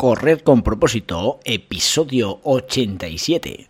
Correr con propósito, episodio 87.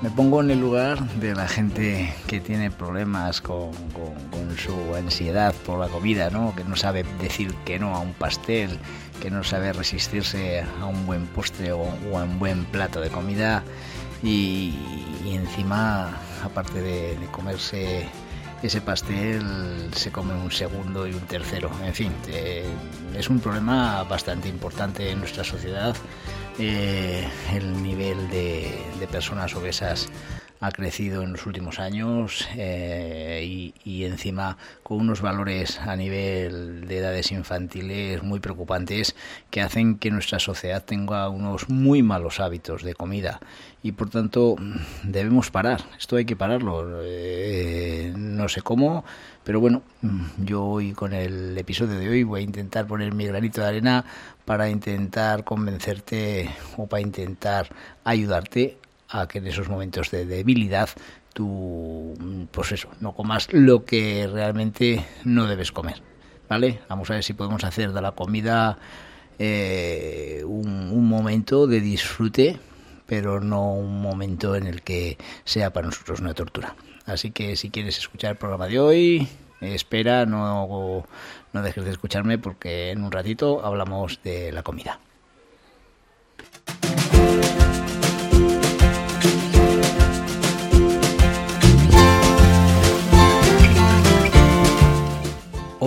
Me pongo en el lugar de la gente que tiene problemas con, su ansiedad por la comida, ¿no? que no sabe decir que no a un pastel, que no sabe resistirse a un buen postre o, a un buen plato de comida y, encima, aparte de, comerse ese pastel, se come un segundo y un tercero. En fin, eh, es un problema bastante importante en nuestra sociedad eh, el nivel de, personas obesas ha crecido en los últimos años eh, y, encima con unos valores a nivel de edades infantiles muy preocupantes que hacen que nuestra sociedad tenga unos muy malos hábitos de comida y por tanto debemos parar. Esto hay que pararlo. Eh, no sé cómo, pero bueno, yo hoy con el episodio de hoy voy a intentar poner mi granito de arena para intentar convencerte o para intentar ayudarte a que en esos momentos de debilidad tú, pues eso, no comas lo que realmente no debes comer. ¿Vale? Vamos a ver si podemos hacer de la comida eh, un, momento de disfrute, pero no un momento en el que sea para nosotros una tortura. Así que si quieres escuchar el programa de hoy, espera, no, no dejes de escucharme porque en un ratito hablamos de la comida.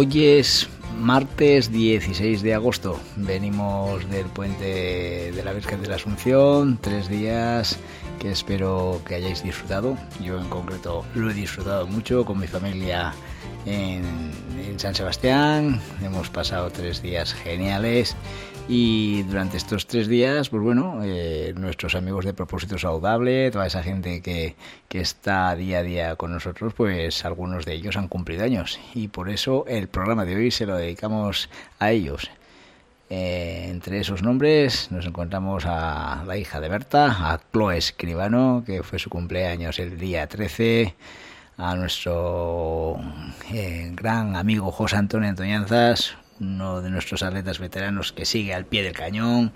Hoy es martes 16 de agosto. Venimos del puente de la Virgen de la Asunción, tres días que espero que hayáis disfrutado. Yo en concreto lo he disfrutado mucho con mi familia en, San Sebastián. Hemos pasado tres días geniales y durante estos tres días, pues bueno, eh, nuestros amigos de Propósito Saludable, toda esa gente que, que está día a día con nosotros, pues algunos de ellos han cumplido años y por eso el programa de hoy se lo dedicamos a ellos. Eh, entre esos nombres nos encontramos a la hija de Berta, a Chloe Escribano, que fue su cumpleaños el día 13, a nuestro eh, gran amigo José Antonio Antoñanzas, uno de nuestros atletas veteranos que sigue al pie del cañón.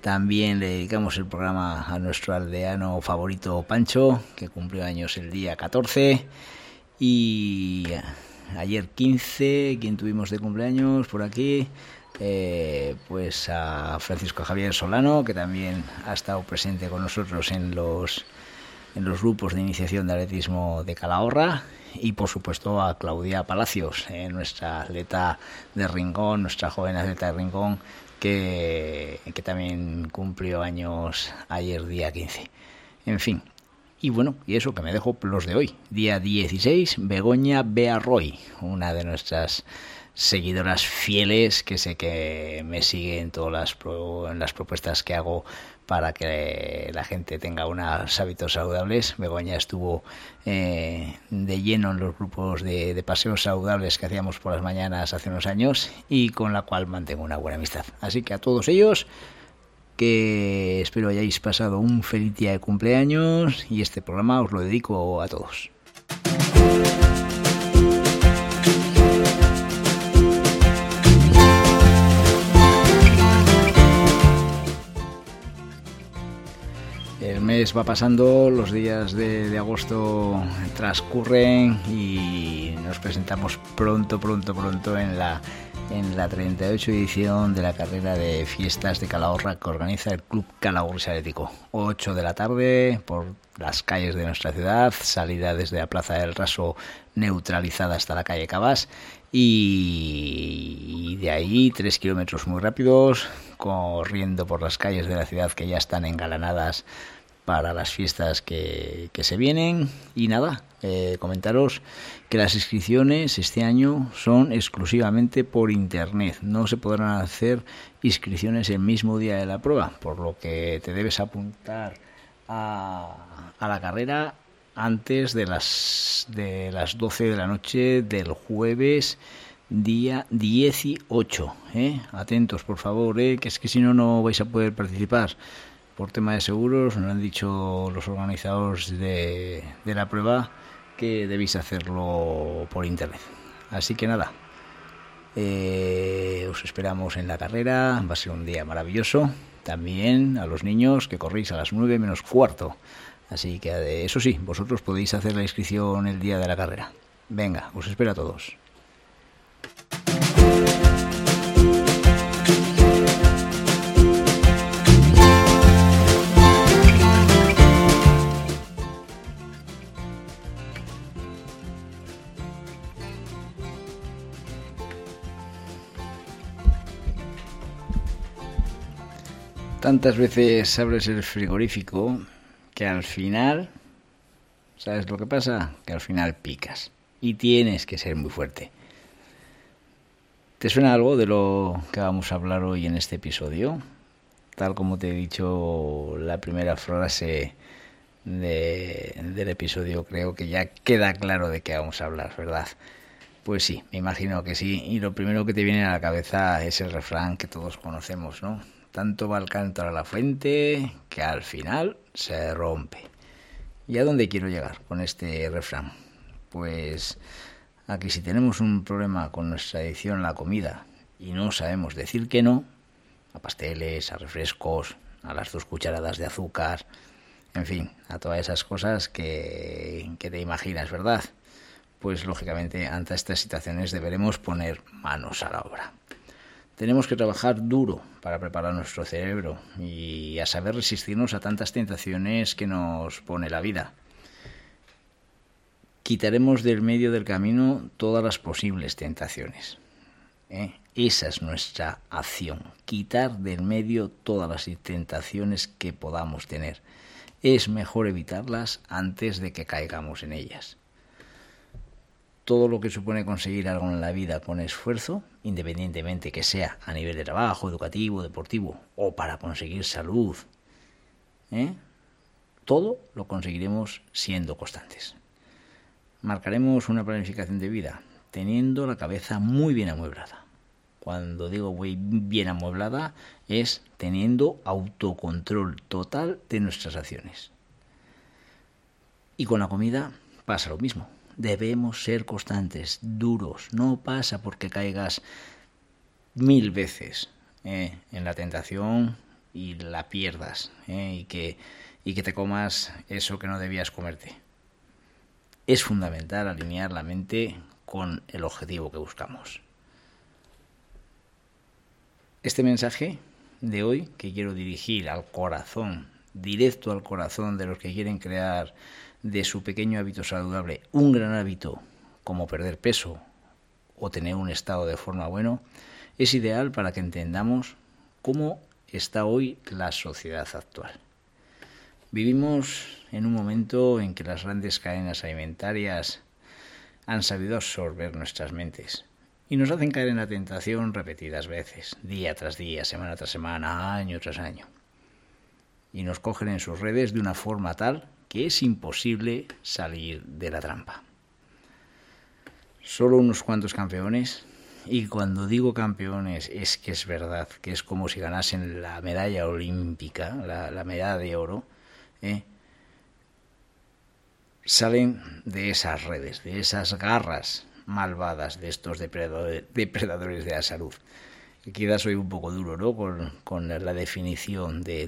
También le dedicamos el programa a nuestro aldeano favorito Pancho, que cumplió años el día 14. Y ayer 15, quien tuvimos de cumpleaños por aquí, eh, pues a Francisco Javier Solano, que también ha estado presente con nosotros en los en los grupos de iniciación de atletismo de Calahorra y por supuesto a Claudia Palacios, eh, nuestra atleta de Rincón, nuestra joven atleta de Rincón, que, que también cumplió años ayer día 15. En fin, y bueno, y eso que me dejo los de hoy. Día 16, Begoña Bearroy, una de nuestras seguidoras fieles que sé que me siguen todas las, en las propuestas que hago para que la gente tenga unos hábitos saludables. Begoña estuvo eh, de lleno en los grupos de, de, paseos saludables que hacíamos por las mañanas hace unos años y con la cual mantengo una buena amistad. Así que a todos ellos, que espero hayáis pasado un feliz día de cumpleaños y este programa os lo dedico a todos. Mes va pasando, los días de, agosto transcurren y nos presentamos pronto, pronto, pronto en la, en la 38 edición de la carrera de fiestas de Calahorra que organiza el Club Calahorra Atlético. 8 de la tarde por las calles de nuestra ciudad, salida desde la Plaza del Raso neutralizada hasta la calle Cabas y de ahí tres kilómetros muy rápidos corriendo por las calles de la ciudad que ya están engalanadas para las fiestas que, se vienen. Y nada, eh, comentaros que las inscripciones este año son exclusivamente por internet. No se podrán hacer inscripciones el mismo día de la prueba, por lo que te debes apuntar a, a la carrera antes de las, de las 12 de la noche del jueves día 18. ¿eh? Atentos, por favor, ¿eh? que es que si no, no vais a poder participar. Por tema de seguros, nos han dicho los organizadores de, de la prueba que debéis hacerlo por internet. Así que nada, eh, os esperamos en la carrera, va a ser un día maravilloso. También a los niños que corréis a las 9 menos cuarto. Así que eso sí, vosotros podéis hacer la inscripción el día de la carrera. Venga, os espero a todos. Tantas veces abres el frigorífico que al final, ¿sabes lo que pasa? Que al final picas y tienes que ser muy fuerte. ¿Te suena algo de lo que vamos a hablar hoy en este episodio? Tal como te he dicho la primera frase del episodio, creo que ya queda claro de qué vamos a hablar, ¿verdad? Pues sí, me imagino que sí. Y lo primero que te viene a la cabeza es el refrán que todos conocemos, ¿no? Tanto va el cántaro a la fuente que al final se rompe. ¿Y a dónde quiero llegar con este refrán? Pues a que si tenemos un problema con nuestra adicción a la comida y no sabemos decir que no, a pasteles, a refrescos, a las dos cucharadas de azúcar, en fin, a todas esas cosas que, que te imaginas, ¿verdad? Pues lógicamente ante estas situaciones deberemos poner manos a la obra. Tenemos que trabajar duro para preparar nuestro cerebro y a saber resistirnos a tantas tentaciones que nos pone la vida. Quitaremos del medio del camino todas las posibles tentaciones. ¿eh? Esa es nuestra acción, quitar del medio todas las tentaciones que podamos tener. Es mejor evitarlas antes de que caigamos en ellas todo lo que supone conseguir algo en la vida con esfuerzo, independientemente que sea a nivel de trabajo, educativo, deportivo o para conseguir salud, ¿eh? todo lo conseguiremos siendo constantes. Marcaremos una planificación de vida teniendo la cabeza muy bien amueblada. Cuando digo bien amueblada es teniendo autocontrol total de nuestras acciones. Y con la comida pasa lo mismo debemos ser constantes, duros. No pasa porque caigas mil veces eh, en la tentación y la pierdas eh, y, que, y que te comas eso que no debías comerte. Es fundamental alinear la mente con el objetivo que buscamos. Este mensaje de hoy que quiero dirigir al corazón, directo al corazón de los que quieren crear de su pequeño hábito saludable un gran hábito como perder peso o tener un estado de forma bueno, es ideal para que entendamos cómo está hoy la sociedad actual. Vivimos en un momento en que las grandes cadenas alimentarias han sabido absorber nuestras mentes y nos hacen caer en la tentación repetidas veces, día tras día, semana tras semana, año tras año. Y nos cogen en sus redes de una forma tal que es imposible salir de la trampa. Solo unos cuantos campeones, y cuando digo campeones es que es verdad, que es como si ganasen la medalla olímpica, la, medalla de oro, ¿eh? salen de esas redes, de esas garras malvadas de estos depredadores de la salud quizás soy un poco duro ¿no? con, la definición de,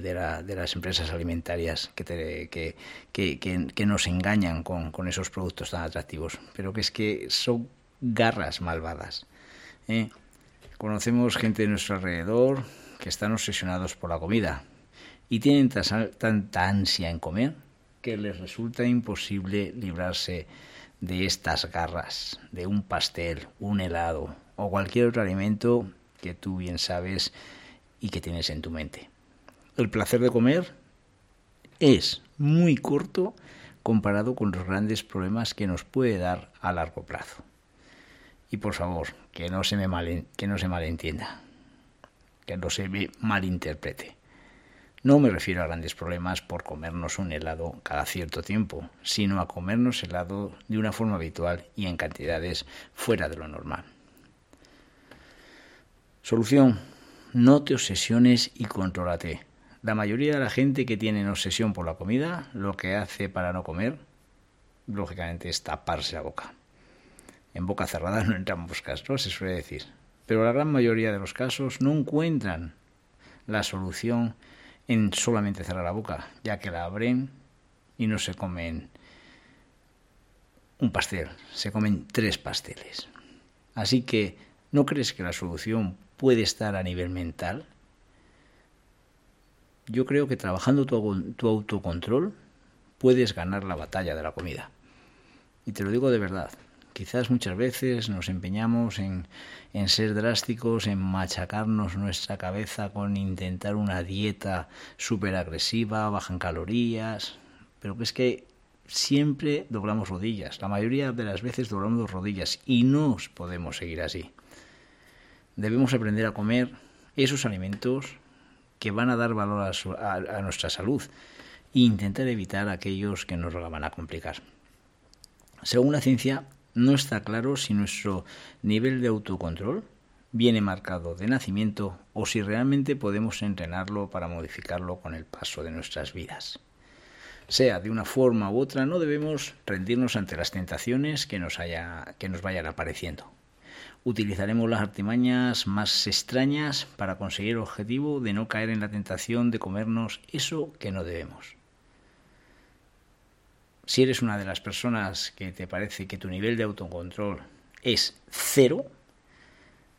las empresas alimentarias que, que, nos engañan con, esos productos tan atractivos, pero que es que son garras malvadas. ¿eh? Conocemos gente de nuestro alrededor que están obsesionados por la comida y tienen tanta ansia en comer que les resulta imposible librarse de estas garras, de un pastel, un helado o cualquier otro alimento que tú bien sabes y que tienes en tu mente. El placer de comer es muy corto comparado con los grandes problemas que nos puede dar a largo plazo. Y por favor, que no se me que no se malentienda, que no se me malinterprete. No me refiero a grandes problemas por comernos un helado cada cierto tiempo, sino a comernos helado de una forma habitual y en cantidades fuera de lo normal. Solución. No te obsesiones y contrólate. La mayoría de la gente que tiene obsesión por la comida, lo que hace para no comer, lógicamente, es taparse la boca. En boca cerrada no entran moscas, ¿no? Se suele decir. Pero la gran mayoría de los casos no encuentran la solución en solamente cerrar la boca, ya que la abren y no se comen un pastel, se comen tres pasteles. Así que, ¿no crees que la solución puede estar a nivel mental? Yo creo que trabajando tu, autocontrol puedes ganar la batalla de la comida. Y te lo digo de verdad, Quizás muchas veces nos empeñamos en, en, ser drásticos, en machacarnos nuestra cabeza con intentar una dieta súper agresiva, baja en calorías, pero que es que siempre doblamos rodillas. La mayoría de las veces doblamos rodillas y no podemos seguir así. Debemos aprender a comer esos alimentos que van a dar valor a, a nuestra salud e intentar evitar aquellos que nos van a complicar. Según la ciencia, no está claro si nuestro nivel de autocontrol viene marcado de nacimiento o si realmente podemos entrenarlo para modificarlo con el paso de nuestras vidas. Sea de una forma u otra, no debemos rendirnos ante las tentaciones que nos, haya, que nos vayan apareciendo. Utilizaremos las artimañas más extrañas para conseguir el objetivo de no caer en la tentación de comernos eso que no debemos. Si eres una de las personas que te parece que tu nivel de autocontrol es cero,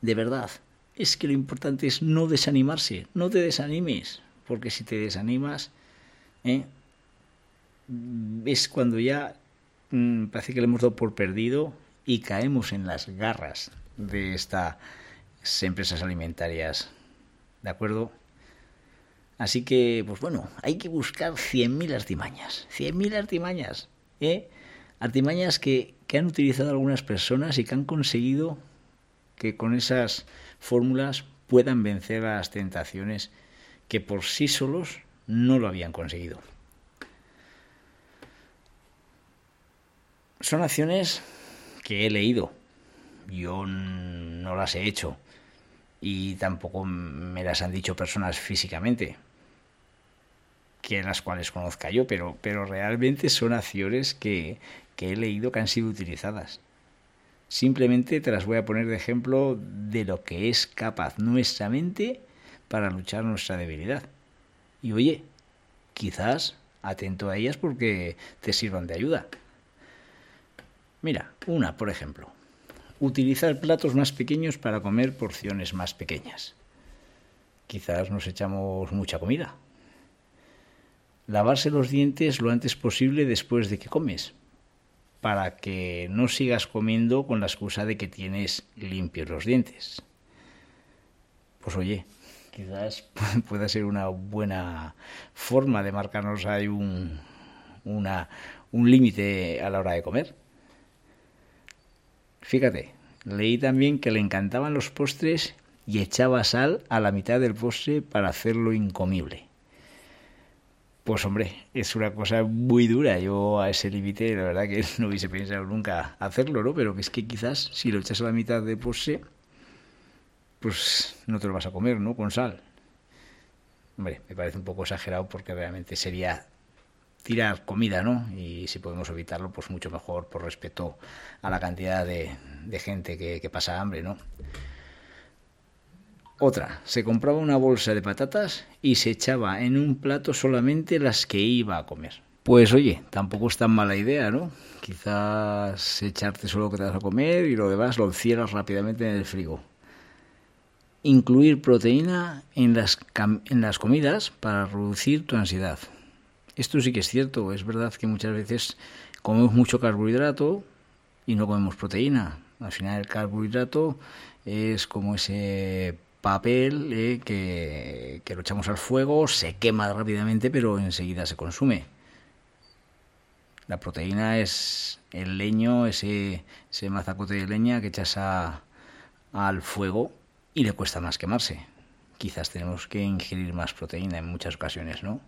de verdad, es que lo importante es no desanimarse, no te desanimes, porque si te desanimas, ¿eh? es cuando ya mm, parece que le hemos dado por perdido y caemos en las garras de estas empresas alimentarias. ¿De acuerdo? Así que, pues bueno, hay que buscar 100.000 artimañas. 100.000 artimañas. ¿eh? Artimañas que, que han utilizado algunas personas y que han conseguido que con esas fórmulas puedan vencer las tentaciones que por sí solos no lo habían conseguido. Son acciones que he leído, yo no las he hecho y tampoco me las han dicho personas físicamente, que las cuales conozca yo, pero, pero realmente son acciones que, que he leído que han sido utilizadas. Simplemente te las voy a poner de ejemplo de lo que es capaz nuestra mente para luchar nuestra debilidad. Y oye, quizás atento a ellas porque te sirvan de ayuda. Mira, una, por ejemplo. Utilizar platos más pequeños para comer porciones más pequeñas. Quizás nos echamos mucha comida. Lavarse los dientes lo antes posible después de que comes, para que no sigas comiendo con la excusa de que tienes limpios los dientes. Pues oye, quizás pueda ser una buena forma de marcarnos ahí un, un límite a la hora de comer. Fíjate, leí también que le encantaban los postres y echaba sal a la mitad del postre para hacerlo incomible. Pues hombre, es una cosa muy dura. Yo a ese límite, la verdad que no hubiese pensado nunca hacerlo, ¿no? Pero es que quizás si lo echas a la mitad de postre, pues no te lo vas a comer, ¿no? Con sal. Hombre, me parece un poco exagerado porque realmente sería tirar comida, ¿no? Y si podemos evitarlo, pues mucho mejor por respeto a la cantidad de, gente que, pasa hambre, ¿no? Otra, se compraba una bolsa de patatas y se echaba en un plato solamente las que iba a comer. Pues oye, tampoco es tan mala idea, ¿no? Quizás echarte solo lo que te vas a comer y lo demás lo cierras rápidamente en el frigo. Incluir proteína en las, en las comidas para reducir tu ansiedad. Esto sí que es cierto, es verdad que muchas veces comemos mucho carbohidrato y no comemos proteína. Al final el carbohidrato es como ese papel eh, que, que lo echamos al fuego, se quema rápidamente, pero enseguida se consume. La proteína es el leño, ese, ese mazacote de leña que echas al fuego y le cuesta más quemarse. Quizás tenemos que ingerir más proteína en muchas ocasiones, ¿no?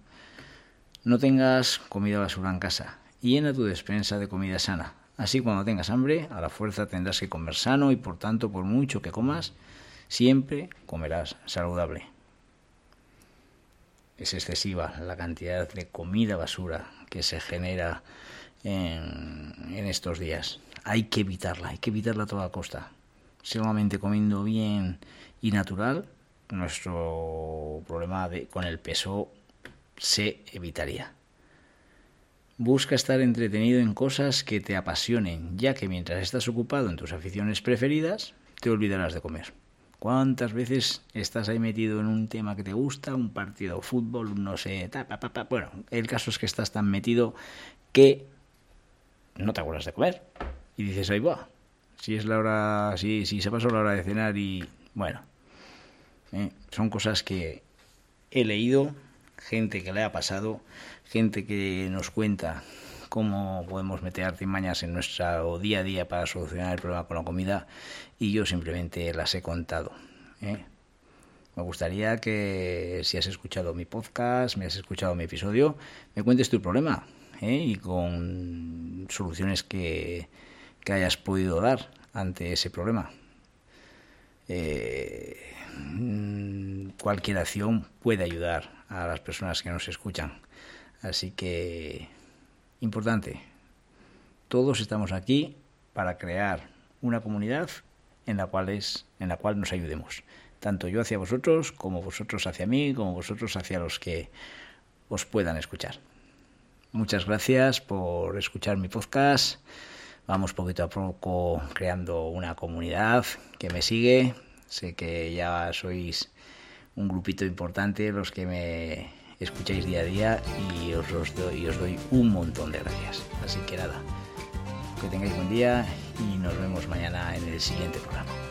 No tengas comida basura en casa. Llena tu despensa de comida sana. Así cuando tengas hambre, a la fuerza tendrás que comer sano y por tanto, por mucho que comas, siempre comerás saludable. Es excesiva la cantidad de comida basura que se genera en, estos días. Hay que evitarla, hay que evitarla a toda costa. Solamente comiendo bien y natural, nuestro problema de, con el peso se evitaría. Busca estar entretenido en cosas que te apasionen, ya que mientras estás ocupado en tus aficiones preferidas, te olvidarás de comer. ¿Cuántas veces estás ahí metido en un tema que te gusta, un partido de fútbol, no sé, ta, bueno, el caso es que estás tan metido que no te acuerdas de comer y dices, ahí va, si es la hora, si, si se pasó la hora de cenar y bueno, eh, son cosas que he leído, gente que le ha pasado gente que nos cuenta cómo podemos meter artimañas en nuestro día a día para solucionar el problema con la comida y yo simplemente las he contado. ¿eh? Me gustaría que si has escuchado mi podcast, me has escuchado mi episodio, me cuentes tu problema ¿eh? y con soluciones que, que, hayas podido dar ante ese problema. Eh, cualquier acción puede ayudar a las personas que nos escuchan. Así que, importante, todos estamos aquí para crear una comunidad en la cual, es, en la cual nos ayudemos. Tanto yo hacia vosotros, como vosotros hacia mí, como vosotros hacia los que os puedan escuchar. Muchas gracias por escuchar mi podcast. Vamos poquito a poco creando una comunidad que me sigue. Sé que ya sois un grupito importante los que me escucháis día a día y os, doy, os doy un montón de gracias. Así que nada, que tengáis buen día y nos vemos mañana en el siguiente programa.